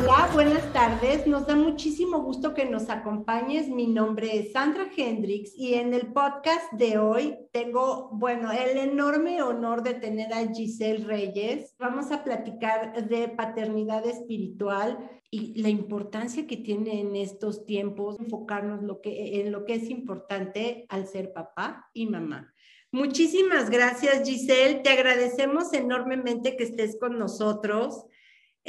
Hola, buenas tardes. Nos da muchísimo gusto que nos acompañes. Mi nombre es Sandra Hendrix y en el podcast de hoy tengo, bueno, el enorme honor de tener a Giselle Reyes. Vamos a platicar de paternidad espiritual y la importancia que tiene en estos tiempos enfocarnos en lo que es importante al ser papá y mamá. Muchísimas gracias, Giselle. Te agradecemos enormemente que estés con nosotros.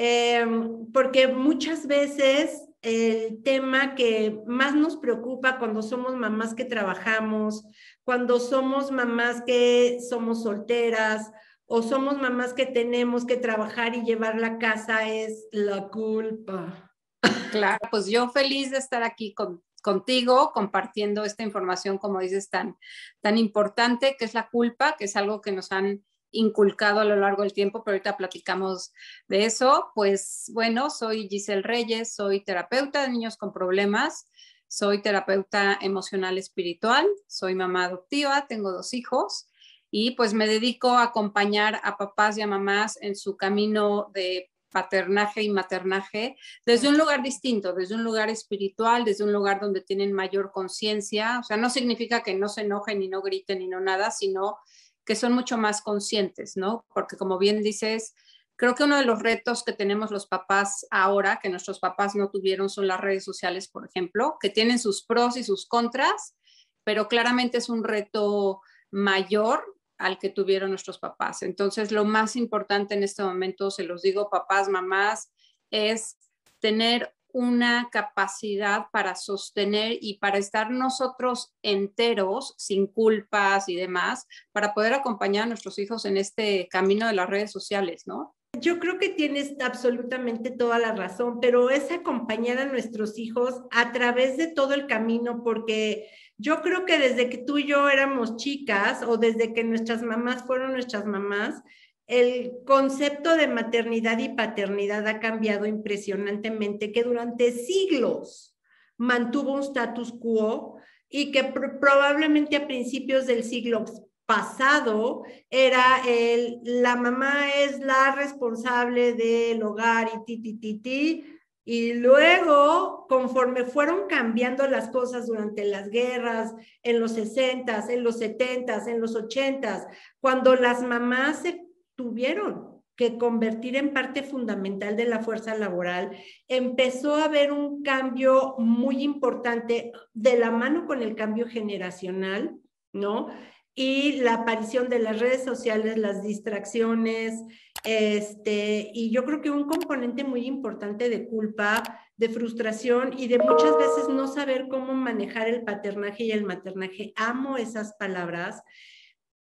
Em, porque muchas veces el tema que más nos preocupa cuando somos mamás que trabajamos, cuando somos mamás que somos solteras o somos mamás que tenemos que trabajar y llevar la casa es la culpa. Claro, pues yo feliz de estar aquí contigo compartiendo esta información, como dices, tan, tan importante, que es la culpa, que es algo que nos han inculcado a lo largo del tiempo, pero ahorita platicamos de eso. Pues bueno, soy Giselle Reyes, soy terapeuta de niños con problemas, soy terapeuta emocional espiritual, soy mamá adoptiva, tengo dos hijos y pues me dedico a acompañar a papás y a mamás en su camino de paternaje y maternaje desde un lugar distinto, desde un lugar espiritual, desde un lugar donde tienen mayor conciencia. O sea, no significa que no se enojen y no griten y no nada, sino que son mucho más conscientes, ¿no? Porque como bien dices, creo que uno de los retos que tenemos los papás ahora, que nuestros papás no tuvieron, son las redes sociales, por ejemplo, que tienen sus pros y sus contras, pero claramente es un reto mayor al que tuvieron nuestros papás. Entonces, lo más importante en este momento, se los digo, papás, mamás, es tener una capacidad para sostener y para estar nosotros enteros, sin culpas y demás, para poder acompañar a nuestros hijos en este camino de las redes sociales, ¿no? Yo creo que tienes absolutamente toda la razón, pero es acompañar a nuestros hijos a través de todo el camino, porque yo creo que desde que tú y yo éramos chicas o desde que nuestras mamás fueron nuestras mamás, el concepto de maternidad y paternidad ha cambiado impresionantemente, que durante siglos mantuvo un status quo y que probablemente a principios del siglo pasado era el, la mamá es la responsable del hogar y ti, ti, ti, ti, y luego, conforme fueron cambiando las cosas durante las guerras, en los 60, en los 70, en los 80, cuando las mamás se tuvieron que convertir en parte fundamental de la fuerza laboral, empezó a haber un cambio muy importante de la mano con el cambio generacional, ¿no? Y la aparición de las redes sociales, las distracciones, este, y yo creo que un componente muy importante de culpa, de frustración y de muchas veces no saber cómo manejar el paternaje y el maternaje. Amo esas palabras.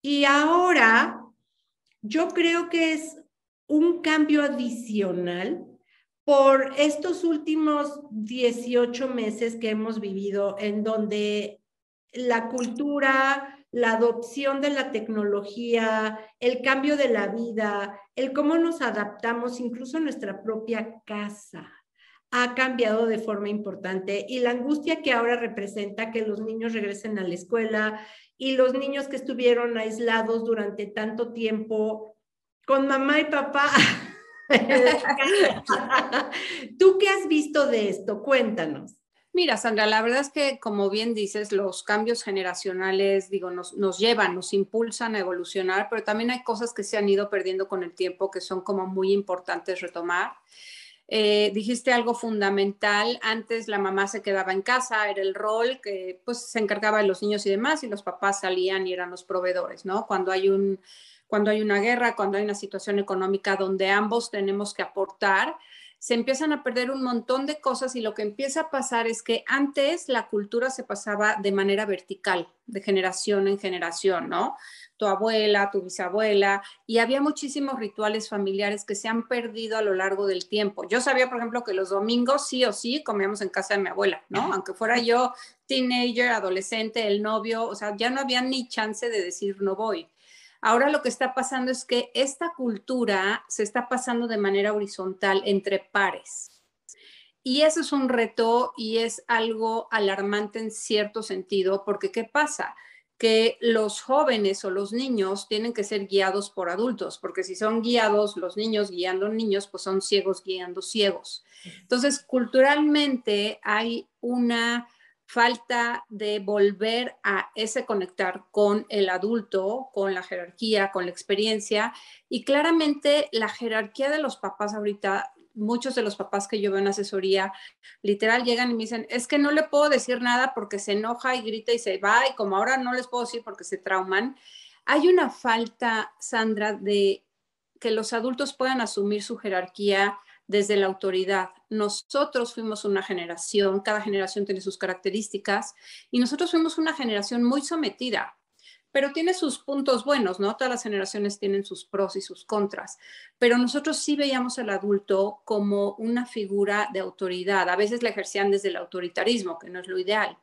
Y ahora yo creo que es un cambio adicional por estos últimos 18 meses que hemos vivido en donde la cultura, la adopción de la tecnología, el cambio de la vida, el cómo nos adaptamos, incluso nuestra propia casa, ha cambiado de forma importante y la angustia que ahora representa que los niños regresen a la escuela y los niños que estuvieron aislados durante tanto tiempo con mamá y papá. ¿Tú qué has visto de esto? Cuéntanos. Mira, Sandra, la verdad es que, como bien dices, los cambios generacionales, digo, nos, nos, llevan, nos impulsan a evolucionar, pero también hay cosas que se han ido perdiendo con el tiempo que son como muy importantes retomar. Eh, dijiste algo fundamental, antes la mamá se quedaba en casa, era el rol que pues se encargaba de los niños y demás, y los papás salían y eran los proveedores, ¿no? Cuando hay un, cuando hay una guerra, cuando hay una situación económica donde ambos tenemos que aportar, se empiezan a perder un montón de cosas y lo que empieza a pasar es que antes la cultura se pasaba de manera vertical, de generación en generación, ¿no? tu abuela, tu bisabuela, y había muchísimos rituales familiares que se han perdido a lo largo del tiempo. Yo sabía, por ejemplo, que los domingos sí o sí comíamos en casa de mi abuela, ¿no? Aunque fuera yo teenager, adolescente, el novio, o sea, ya no había ni chance de decir no voy. Ahora lo que está pasando es que esta cultura se está pasando de manera horizontal entre pares. Y eso es un reto y es algo alarmante en cierto sentido, porque ¿qué pasa? que los jóvenes o los niños tienen que ser guiados por adultos, porque si son guiados los niños guiando niños, pues son ciegos guiando ciegos. Entonces, culturalmente hay una falta de volver a ese conectar con el adulto, con la jerarquía, con la experiencia. Y claramente la jerarquía de los papás ahorita, muchos de los papás que yo veo en asesoría, literal llegan y me dicen, es que no le puedo decir nada porque se enoja y grita y se va, y como ahora no les puedo decir porque se trauman. Hay una falta, Sandra, de que los adultos puedan asumir su jerarquía desde la autoridad. Nosotros fuimos una generación, cada generación tiene sus características, y nosotros fuimos una generación muy sometida, pero tiene sus puntos buenos, ¿no? Todas las generaciones tienen sus pros y sus contras, pero nosotros sí veíamos al adulto como una figura de autoridad. A veces la ejercían desde el autoritarismo, que no es lo ideal.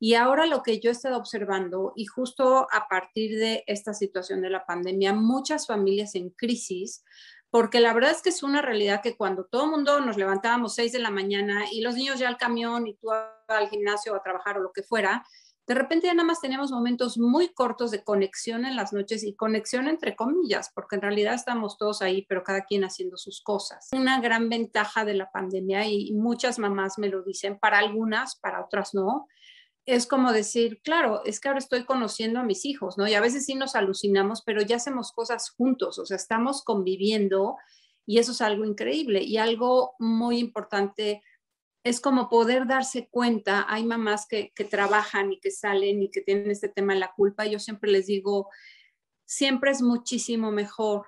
Y ahora lo que yo he estado observando, y justo a partir de esta situación de la pandemia, muchas familias en crisis porque la verdad es que es una realidad que cuando todo el mundo nos levantábamos 6 de la mañana y los niños ya al camión y tú al gimnasio a trabajar o lo que fuera, de repente ya nada más tenemos momentos muy cortos de conexión en las noches y conexión entre comillas, porque en realidad estamos todos ahí, pero cada quien haciendo sus cosas. Una gran ventaja de la pandemia y muchas mamás me lo dicen, para algunas, para otras no, es como decir, claro, es que ahora estoy conociendo a mis hijos, ¿no? Y a veces sí nos alucinamos, pero ya hacemos cosas juntos, o sea, estamos conviviendo y eso es algo increíble. Y algo muy importante es como poder darse cuenta, hay mamás que, que trabajan y que salen y que tienen este tema de la culpa, yo siempre les digo, siempre es muchísimo mejor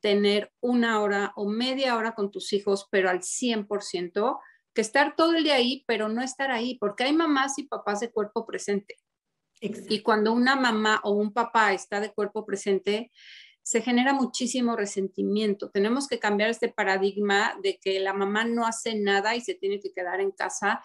tener una hora o media hora con tus hijos, pero al 100%, que estar todo el día ahí, pero no estar ahí, porque hay mamás y papás de cuerpo presente. Y cuando una mamá o un papá está de cuerpo presente, se genera muchísimo resentimiento. Tenemos que cambiar este paradigma de que la mamá no hace nada y se tiene que quedar en casa,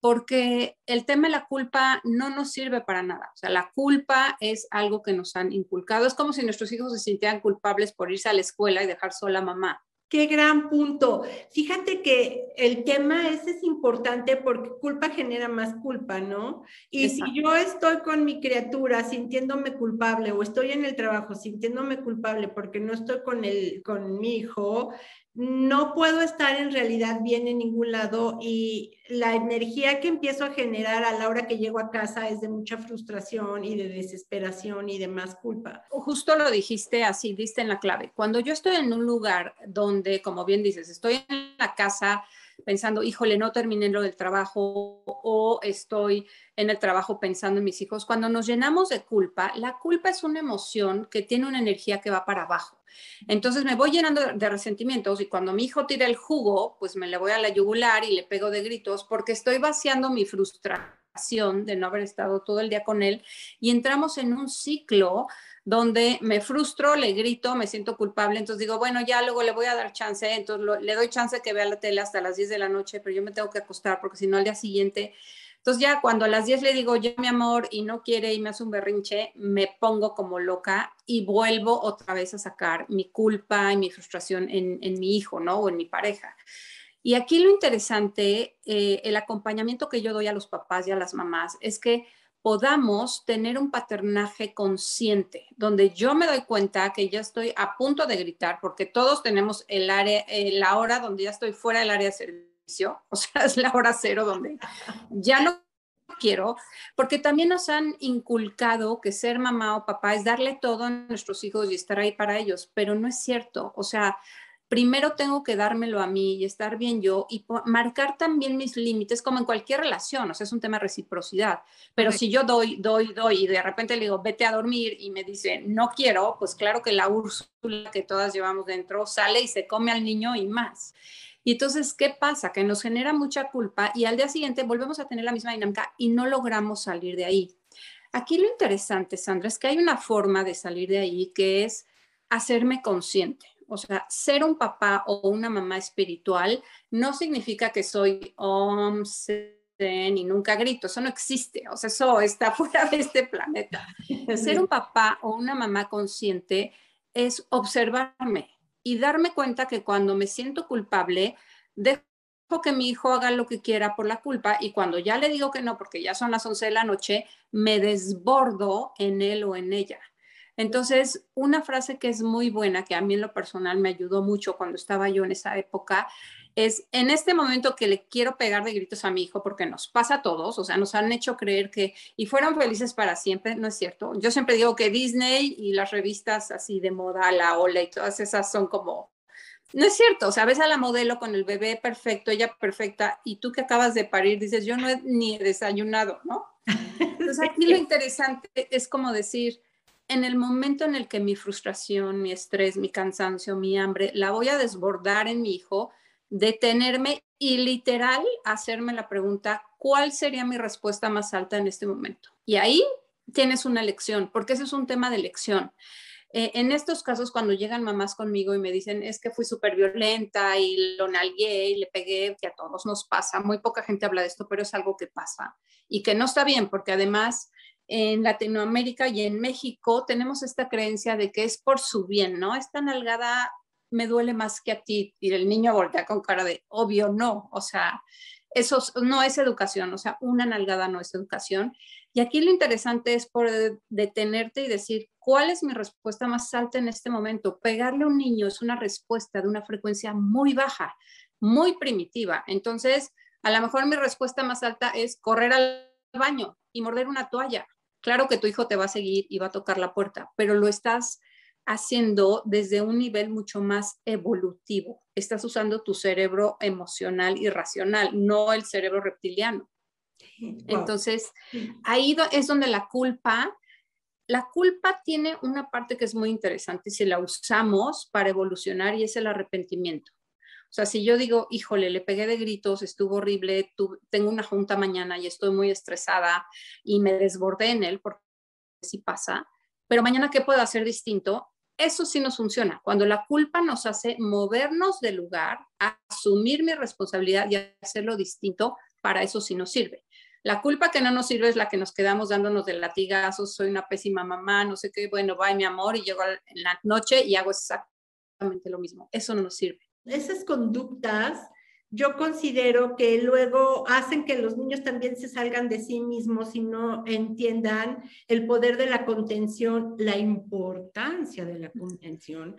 porque el tema de la culpa no nos sirve para nada. O sea, la culpa es algo que nos han inculcado. Es como si nuestros hijos se sintieran culpables por irse a la escuela y dejar sola a mamá. Qué gran punto. Fíjate que el tema ese es importante porque culpa genera más culpa, ¿no? Y si yo estoy con mi criatura sintiéndome culpable o estoy en el trabajo sintiéndome culpable porque no estoy con, el, con mi hijo, no puedo estar en realidad bien en ningún lado y la energía que empiezo a generar a la hora que llego a casa es de mucha frustración y de desesperación y de más culpa. Justo lo dijiste así, diste en la clave. Cuando yo estoy en un lugar donde, como bien dices, estoy en la casa pensando, híjole, no terminé lo del trabajo o estoy en el trabajo pensando en mis hijos, cuando nos llenamos de culpa, la culpa es una emoción que tiene una energía que va para abajo. Entonces me voy llenando de resentimientos y cuando mi hijo tira el jugo, pues me le voy a la yugular y le pego de gritos porque estoy vaciando mi frustración de no haber estado todo el día con él y entramos en un ciclo donde me frustro, le grito, me siento culpable, entonces digo, bueno, ya luego le voy a dar chance, entonces le doy chance que vea la tele hasta las 10 de la noche, pero yo me tengo que acostar porque si no al día siguiente entonces ya cuando a las 10 le digo, ya mi amor, y no quiere y me hace un berrinche, me pongo como loca y vuelvo otra vez a sacar mi culpa y mi frustración en, mi hijo, ¿no? O en mi pareja. Y aquí lo interesante, eh, el acompañamiento que yo doy a los papás y a las mamás es que podamos tener un paternaje consciente, donde yo me doy cuenta que ya estoy a punto de gritar, porque todos tenemos el área, eh, la hora donde ya estoy fuera del área de servicio o sea, es la hora cero donde ya no quiero, porque también nos han inculcado que ser mamá o papá es darle todo a nuestros hijos y estar ahí para ellos, pero no es cierto, o sea, primero tengo que dármelo a mí y estar bien yo y marcar también mis límites como en cualquier relación, o sea, es un tema de reciprocidad, pero si yo doy, doy, doy y de repente le digo, vete a dormir y me dice, no quiero, pues claro que la Úrsula que todas llevamos dentro sale y se come al niño y más. Y entonces, ¿qué pasa? Que nos genera mucha culpa y al día siguiente volvemos a tener la misma dinámica y no logramos salir de ahí. Aquí lo interesante, Sandra, es que hay una forma de salir de ahí que es hacerme consciente. O sea, ser un papá o una mamá espiritual no significa que soy om, y nunca grito, eso no existe, o sea, eso está fuera de este planeta. Ser un papá o una mamá consciente es observarme, y darme cuenta que cuando me siento culpable, dejo que mi hijo haga lo que quiera por la culpa y cuando ya le digo que no, porque ya son las 11 de la noche, me desbordo en él o en ella. Entonces, una frase que es muy buena, que a mí en lo personal me ayudó mucho cuando estaba yo en esa época, es en este momento que le quiero pegar de gritos a mi hijo, porque nos pasa a todos, o sea, nos han hecho creer que, y fueron felices para siempre, no es cierto. Yo siempre digo que Disney y las revistas así de moda, la Ola y todas esas son como no es cierto, o sea, ves a la modelo con el bebé perfecto, ella perfecta, y tú que acabas de parir dices, yo no he ni desayunado, ¿no? Entonces aquí lo interesante es como decir, en el momento en el que mi frustración, mi estrés, mi cansancio, mi hambre, la voy a desbordar en mi hijo, detenerme y literal hacerme la pregunta, ¿cuál sería mi respuesta más alta en este momento? Y ahí tienes una lección, porque ese es un tema de lección. Eh, en estos casos, cuando llegan mamás conmigo y me dicen, es que fui súper violenta y lo nalgué y le pegué, que a todos nos pasa, muy poca gente habla de esto, pero es algo que pasa y que no está bien, porque además en Latinoamérica y en México tenemos esta creencia de que es por su bien, ¿no? Esta nalgada me duele más que a ti y el niño voltea con cara de, obvio, no, o sea, eso no es educación, o sea, una nalgada no es educación. Y aquí lo interesante es poder detenerte y decir, ¿cuál es mi respuesta más alta en este momento? Pegarle a un niño es una respuesta de una frecuencia muy baja, muy primitiva. Entonces, a lo mejor mi respuesta más alta es correr al baño y morder una toalla. Claro que tu hijo te va a seguir y va a tocar la puerta, pero lo estás haciendo desde un nivel mucho más evolutivo. Estás usando tu cerebro emocional y racional, no el cerebro reptiliano. Entonces, ahí es donde la culpa, la culpa tiene una parte que es muy interesante si la usamos para evolucionar y es el arrepentimiento. O sea, si yo digo, híjole, le pegué de gritos, estuvo horrible, tengo una junta mañana y estoy muy estresada y me desbordé en él, porque sí pasa, pero mañana, ¿qué puedo hacer distinto? Eso sí nos funciona. Cuando la culpa nos hace movernos del lugar, asumir mi responsabilidad y hacerlo distinto, para eso sí nos sirve. La culpa que no nos sirve es la que nos quedamos dándonos de latigazos, soy una pésima mamá, no sé qué, bueno, bye mi amor, y llego en la noche y hago exactamente lo mismo. Eso no nos sirve. Esas conductas yo considero que luego hacen que los niños también se salgan de sí mismos y no entiendan el poder de la contención, la importancia de la contención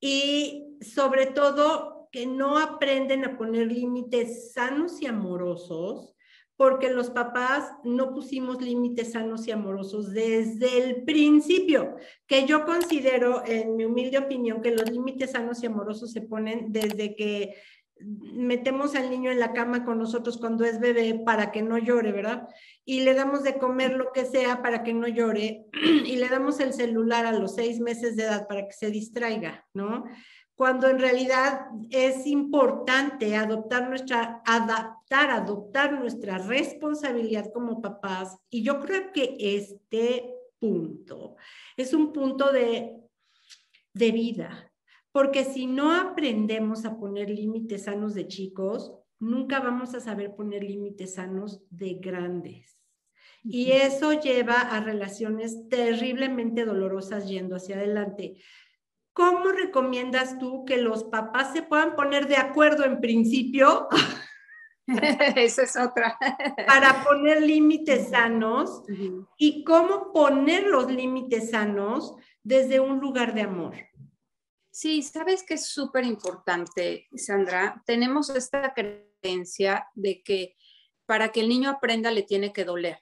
y sobre todo que no aprenden a poner límites sanos y amorosos porque los papás no pusimos límites sanos y amorosos desde el principio, que yo considero, en mi humilde opinión, que los límites sanos y amorosos se ponen desde que metemos al niño en la cama con nosotros cuando es bebé para que no llore, ¿verdad? Y le damos de comer lo que sea para que no llore y le damos el celular a los seis meses de edad para que se distraiga, ¿no? Cuando en realidad es importante adoptar nuestra, adaptar, adoptar nuestra responsabilidad como papás. Y yo creo que este punto es un punto de, de vida, porque si no aprendemos a poner límites sanos de chicos, nunca vamos a saber poner límites sanos de grandes. Y eso lleva a relaciones terriblemente dolorosas yendo hacia adelante. ¿Cómo recomiendas tú que los papás se puedan poner de acuerdo en principio? Esa es otra. para poner límites sanos y cómo poner los límites sanos desde un lugar de amor. Sí, sabes que es súper importante, Sandra. Tenemos esta creencia de que para que el niño aprenda le tiene que doler.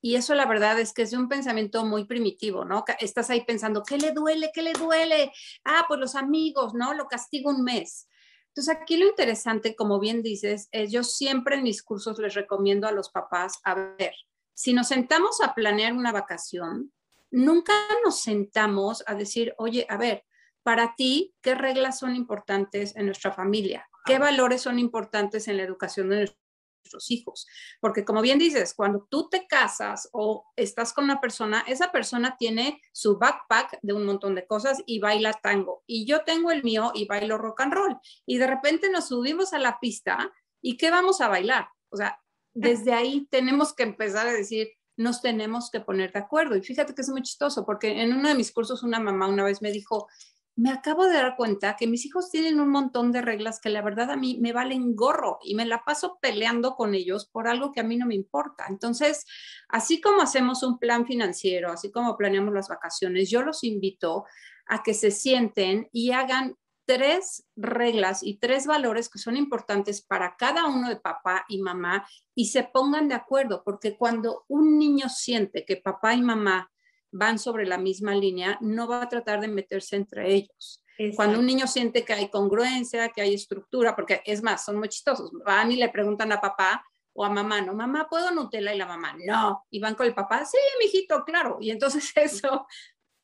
Y eso la verdad es que es un pensamiento muy primitivo, ¿no? Estás ahí pensando, ¿qué le duele? ¿Qué le duele? Ah, pues los amigos, ¿no? Lo castigo un mes. Entonces aquí lo interesante, como bien dices, es yo siempre en mis cursos les recomiendo a los papás, a ver, si nos sentamos a planear una vacación, nunca nos sentamos a decir, oye, a ver, para ti, ¿qué reglas son importantes en nuestra familia? ¿Qué valores son importantes en la educación de nuestros hijos? Porque como bien dices, cuando tú te casas o estás con una persona, esa persona tiene su backpack de un montón de cosas y baila tango. Y yo tengo el mío y bailo rock and roll. Y de repente nos subimos a la pista y ¿qué vamos a bailar? O sea, desde ahí tenemos que empezar a decir, nos tenemos que poner de acuerdo. Y fíjate que es muy chistoso, porque en uno de mis cursos una mamá una vez me dijo, me acabo de dar cuenta que mis hijos tienen un montón de reglas que la verdad a mí me valen gorro y me la paso peleando con ellos por algo que a mí no me importa. Entonces, así como hacemos un plan financiero, así como planeamos las vacaciones, yo los invito a que se sienten y hagan tres reglas y tres valores que son importantes para cada uno de papá y mamá y se pongan de acuerdo, porque cuando un niño siente que papá y mamá van sobre la misma línea, no va a tratar de meterse entre ellos. Cuando un niño siente que hay congruencia, que hay estructura, porque es más, son muy chistosos, van y le preguntan a papá o a mamá, no, mamá, ¿puedo Nutella? Y la mamá, no. Y van con el papá, sí, mijito, claro. Y entonces eso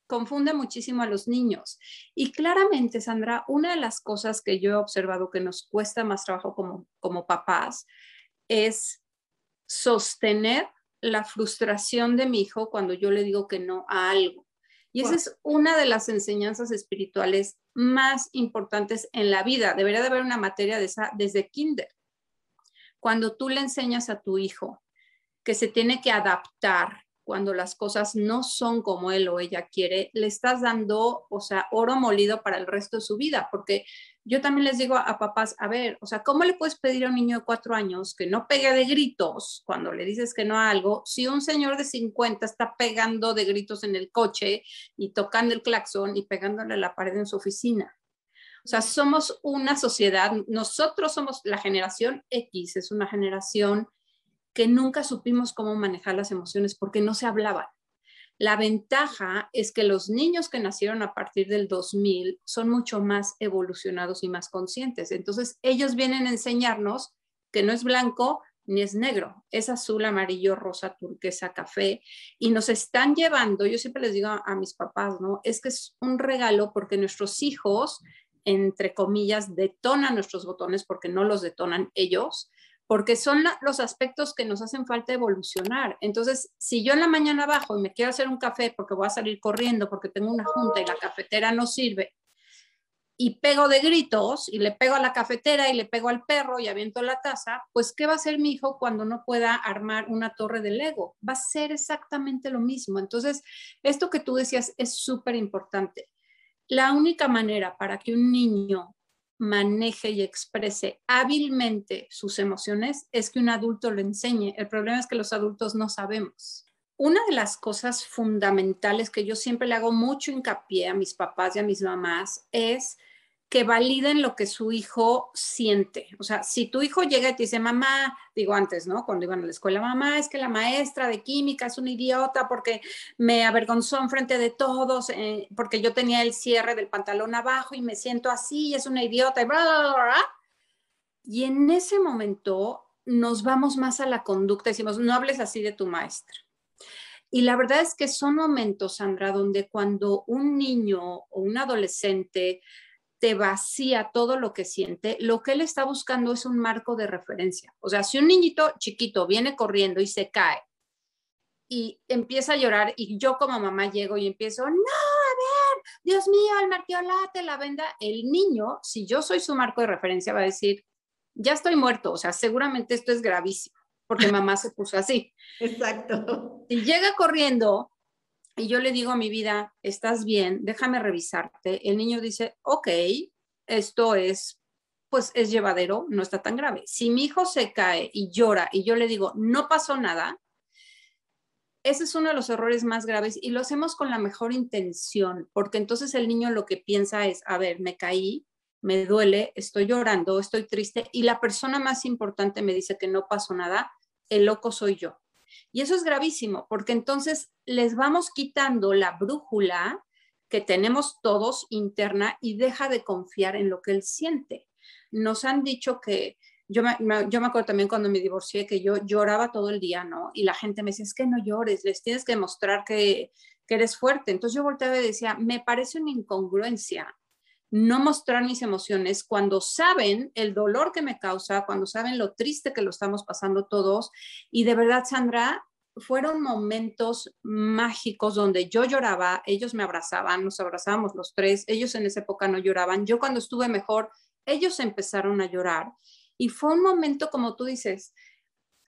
confunde muchísimo a los niños. Y claramente, Sandra, una de las cosas que yo he observado que nos cuesta más trabajo como, como papás es sostener la frustración de mi hijo cuando yo le digo que no a algo. Y esa es una de las enseñanzas espirituales más importantes en la vida. Debería de haber una materia de esa desde kinder. Cuando tú le enseñas a tu hijo que se tiene que adaptar cuando las cosas no son como él o ella quiere, le estás dando, o sea, oro molido para el resto de su vida, porque yo también les digo a, papás, a ver, o sea, ¿cómo le puedes pedir a un niño de cuatro años que no pegue de gritos cuando le dices que no a algo, si un señor de 50 está pegando de gritos en el coche y tocando el claxon y pegándole a la pared en su oficina? O sea, somos una sociedad, nosotros somos la generación X, es una generación que nunca supimos cómo manejar las emociones porque no se hablaban. La ventaja es que los niños que nacieron a partir del 2000 son mucho más evolucionados y más conscientes. Entonces, ellos vienen a enseñarnos que no es blanco ni es negro, es azul, amarillo, rosa, turquesa, café. Y nos están llevando, yo siempre les digo a, mis papás, ¿no? Es que es un regalo porque nuestros hijos, entre comillas, detonan nuestros botones porque no los detonan ellos porque son los aspectos que nos hacen falta evolucionar. Entonces, si yo en la mañana bajo y me quiero hacer un café porque voy a salir corriendo, porque tengo una junta y la cafetera no sirve, y pego de gritos y le pego a la cafetera y le pego al perro y aviento la taza, pues ¿qué va a hacer mi hijo cuando no pueda armar una torre de Lego? Va a ser exactamente lo mismo. Entonces, esto que tú decías es súper importante. La única manera para que un niño maneje y exprese hábilmente sus emociones es que un adulto lo enseñe. El problema es que los adultos no sabemos. Una de las cosas fundamentales que yo siempre le hago mucho hincapié a mis papás y a mis mamás es que validen lo que su hijo siente. O sea, si tu hijo llega y te dice, mamá, digo antes, ¿no? Cuando iban a la escuela, mamá, es que la maestra de química es una idiota porque me avergonzó en frente de todos, eh, porque yo tenía el cierre del pantalón abajo y me siento así, es una idiota, y bla, bla, bla, Y en ese momento nos vamos más a la conducta, decimos, no hables así de tu maestra. Y la verdad es que son momentos, Sandra, donde cuando un niño o un adolescente te vacía todo lo que siente, lo que él está buscando es un marco de referencia. O sea, si un niñito chiquito viene corriendo y se cae y empieza a llorar y yo como mamá llego y empiezo, no, a ver, Dios mío, el martiolate, la venda, el niño, si yo soy su marco de referencia, va a decir, ya estoy muerto, o sea, seguramente esto es gravísimo, porque mamá se puso así. Exacto. Y llega corriendo y yo le digo a mi vida, estás bien, déjame revisarte. El niño dice, ok, esto es, pues es llevadero, no está tan grave. Si mi hijo se cae y llora y yo le digo, no pasó nada, ese es uno de los errores más graves y lo hacemos con la mejor intención, porque entonces el niño lo que piensa es, a ver, me caí, me duele, estoy llorando, estoy triste y la persona más importante me dice que no pasó nada, el loco soy yo. Y eso es gravísimo, porque entonces les vamos quitando la brújula que tenemos todos interna y deja de confiar en lo que él siente. Nos han dicho que, yo me, yo me acuerdo también cuando me divorcié que yo lloraba todo el día, ¿no? Y la gente me decía, es que no llores, les tienes que demostrar que, que eres fuerte. Entonces yo volteaba y decía, me parece una incongruencia no mostrar mis emociones cuando saben el dolor que me causa, cuando saben lo triste que lo estamos pasando todos. Y de verdad, Sandra, fueron momentos mágicos donde yo lloraba, ellos me abrazaban, nos abrazábamos los tres, ellos en esa época no lloraban, yo cuando estuve mejor, ellos empezaron a llorar. Y fue un momento, como tú dices,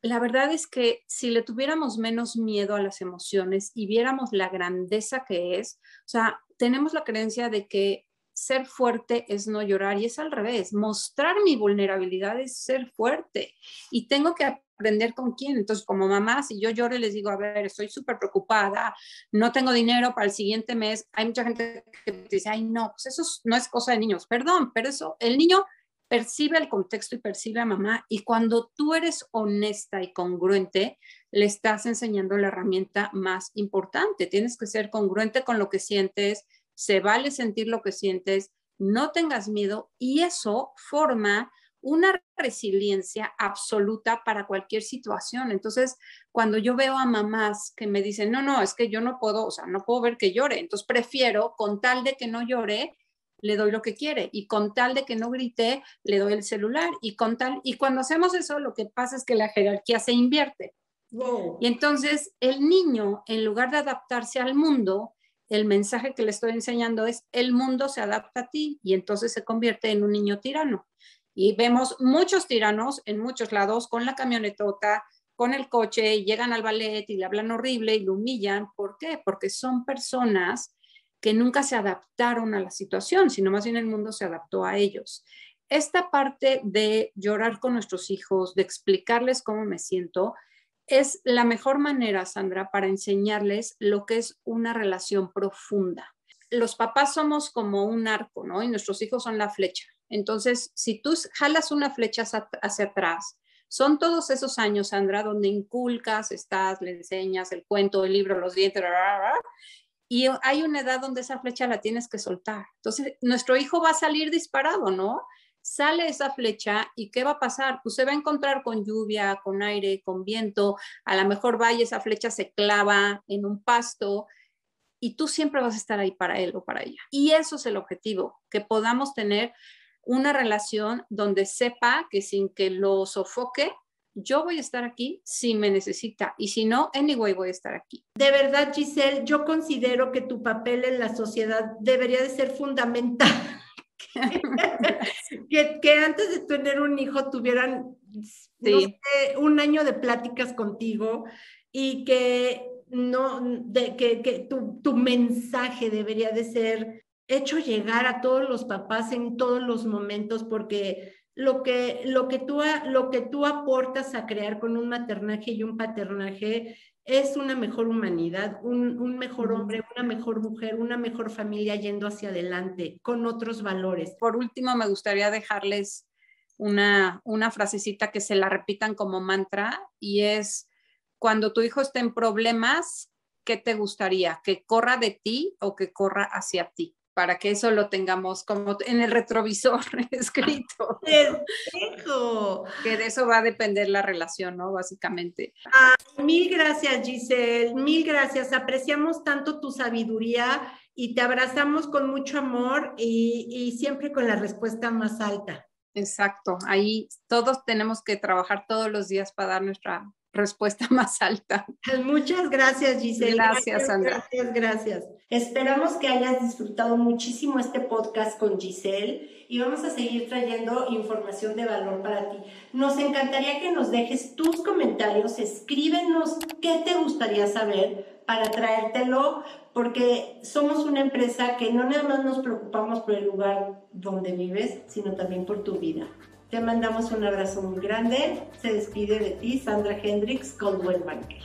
la verdad es que si le tuviéramos menos miedo a las emociones y viéramos la grandeza que es, o sea, tenemos la creencia de que ser fuerte es no llorar y es al revés. Mostrar mi vulnerabilidad es ser fuerte y tengo que aprender con quién. Entonces, como mamá, si yo lloro y les digo, a ver, estoy súper preocupada, no tengo dinero para el siguiente mes, hay mucha gente que dice, ay, no, pues eso no es cosa de niños. Perdón, pero eso, el niño percibe el contexto y percibe a mamá y cuando tú eres honesta y congruente, le estás enseñando la herramienta más importante. Tienes que ser congruente con lo que sientes, se vale sentir lo que sientes, no tengas miedo y eso forma una resiliencia absoluta para cualquier situación. Entonces, cuando yo veo a mamás que me dicen, no, no, es que yo no puedo, o sea, no puedo ver que llore, entonces prefiero, con tal de que no llore, le doy lo que quiere y con tal de que no grite, le doy el celular y con tal y cuando hacemos eso lo que pasa es que la jerarquía se invierte. Y entonces el niño en lugar de adaptarse al mundo, el mensaje que le estoy enseñando es el mundo se adapta a ti y entonces se convierte en un niño tirano. Y vemos muchos tiranos en muchos lados con la camionetota, con el coche, llegan al ballet y le hablan horrible y lo humillan. ¿Por qué? Porque son personas que nunca se adaptaron a la situación, sino más bien el mundo se adaptó a ellos. Esta parte de llorar con nuestros hijos, de explicarles cómo me siento, es la mejor manera, Sandra, para enseñarles lo que es una relación profunda. Los papás somos como un arco, ¿no? Y nuestros hijos son la flecha. Entonces, si tú jalas una flecha hacia, atrás, son todos esos años, Sandra, donde inculcas, estás, le enseñas el cuento, el libro, los dientes, y hay una edad donde esa flecha la tienes que soltar. Entonces, nuestro hijo va a salir disparado, ¿no? Sale esa flecha y ¿qué va a pasar? Pues se va a encontrar con lluvia, con aire, con viento, a lo mejor va y esa flecha se clava en un pasto y tú siempre vas a estar ahí para él o para ella. Y eso es el objetivo, que podamos tener una relación donde sepa que sin que lo sofoque, yo voy a estar aquí si me necesita y si no, anyway voy a estar aquí. De verdad, Giselle, yo considero que tu papel en la sociedad debería de ser fundamental. que, antes de tener un hijo tuvieran un año de pláticas contigo y que no, de, que, que tu, tu mensaje debería de ser hecho llegar a todos los papás en todos los momentos porque lo que, lo que, tú, lo que tú aportas a crear con un maternaje y un paternaje es una mejor humanidad, un, mejor hombre, una mejor mujer, una mejor familia yendo hacia adelante con otros valores. Por último, me gustaría dejarles una, una frasecita que se la repitan como mantra y es, cuando tu hijo esté en problemas, ¿qué te gustaría? ¿Que corra de ti o que corra hacia ti? Para que eso lo tengamos como en el retrovisor escrito. Que de eso va a depender la relación, ¿no? Básicamente. mil gracias, Giselle, mil gracias. Apreciamos tanto tu sabiduría y te abrazamos con mucho amor y, y siempre con la respuesta más alta. Exacto, ahí todos tenemos que trabajar todos los días para dar nuestra respuesta más alta. Muchas gracias, Giselle. Gracias, Sandra. Gracias, gracias. Esperamos que hayas disfrutado muchísimo este podcast con Giselle y vamos a seguir trayendo información de valor para ti. Nos encantaría que nos dejes tus comentarios, escríbenos qué te gustaría saber para traértelo, porque somos una empresa que no nada más nos preocupamos por el lugar donde vives, sino también por tu vida. Te mandamos un abrazo muy grande. Se despide de ti Sandra Hendricks, Coldwell Banker.